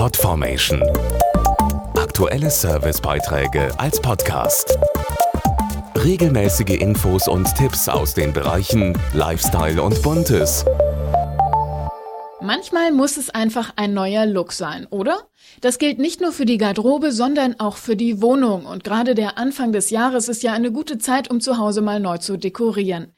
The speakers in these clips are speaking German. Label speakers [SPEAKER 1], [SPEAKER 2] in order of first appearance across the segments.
[SPEAKER 1] Podformation. Aktuelle Servicebeiträge als Podcast. Regelmäßige Infos und Tipps aus den Bereichen Lifestyle und Buntes.
[SPEAKER 2] Manchmal muss es einfach ein neuer Look sein, oder? Das gilt nicht nur für die Garderobe, sondern auch für die Wohnung. Und gerade der Anfang des Jahres ist ja eine gute Zeit, um zu Hause mal neu zu dekorieren.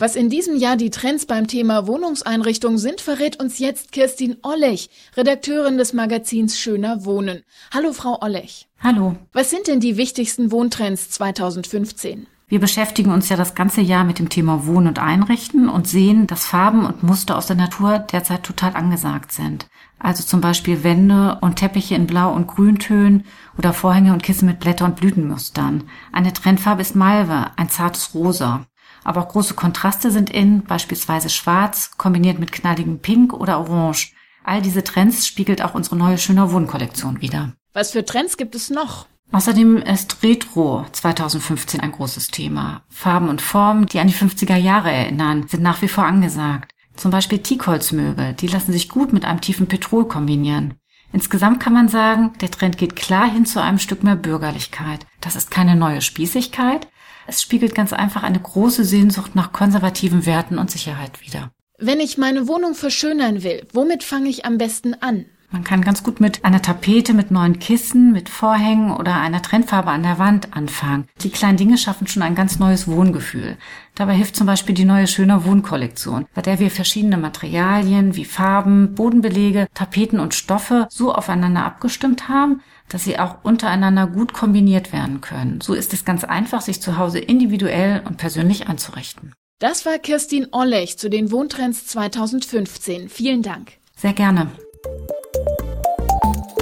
[SPEAKER 2] Was in diesem Jahr die Trends beim Thema Wohnungseinrichtung sind, verrät uns jetzt Kirstin Ollech, Redakteurin des Magazins Schöner Wohnen. Hallo, Frau Ollech.
[SPEAKER 3] Hallo.
[SPEAKER 2] Was sind denn die wichtigsten Wohntrends 2015?
[SPEAKER 3] Wir beschäftigen uns ja das ganze Jahr mit dem Thema Wohnen und Einrichten und sehen, dass Farben und Muster aus der Natur derzeit total angesagt sind. Also zum Beispiel Wände und Teppiche in Blau- und Grüntönen oder Vorhänge und Kissen mit Blätter- und Blütenmustern. Eine Trendfarbe ist Malve, ein zartes Rosa. Aber auch große Kontraste sind in, beispielsweise schwarz, kombiniert mit knalligem Pink oder Orange. All diese Trends spiegelt auch unsere neue Schöner Wohnkollektion wieder.
[SPEAKER 2] Was für Trends gibt es noch?
[SPEAKER 3] Außerdem ist Retro 2015 ein großes Thema. Farben und Formen, die an die 50er Jahre erinnern, sind nach wie vor angesagt. Zum Beispiel Teakholzmöbel, die lassen sich gut mit einem tiefen Petrol kombinieren. Insgesamt kann man sagen, der Trend geht klar hin zu einem Stück mehr Bürgerlichkeit. Das ist keine neue Spießigkeit, es spiegelt ganz einfach eine große Sehnsucht nach konservativen Werten und Sicherheit wider.
[SPEAKER 2] Wenn ich meine Wohnung verschönern will, womit fange ich am besten an?
[SPEAKER 3] Man kann ganz gut mit einer Tapete, mit neuen Kissen, mit Vorhängen oder einer Trennfarbe an der Wand anfangen. Die kleinen Dinge schaffen schon ein ganz neues Wohngefühl. Dabei hilft zum Beispiel die neue Schöner Wohnkollektion, bei der wir verschiedene Materialien wie Farben, Bodenbelege, Tapeten und Stoffe so aufeinander abgestimmt haben, dass sie auch untereinander gut kombiniert werden können. So ist es ganz einfach, sich zu Hause individuell und persönlich einzurichten.
[SPEAKER 2] Das war Kirstin Ollech zu den Wohntrends 2015. Vielen Dank.
[SPEAKER 3] Sehr gerne.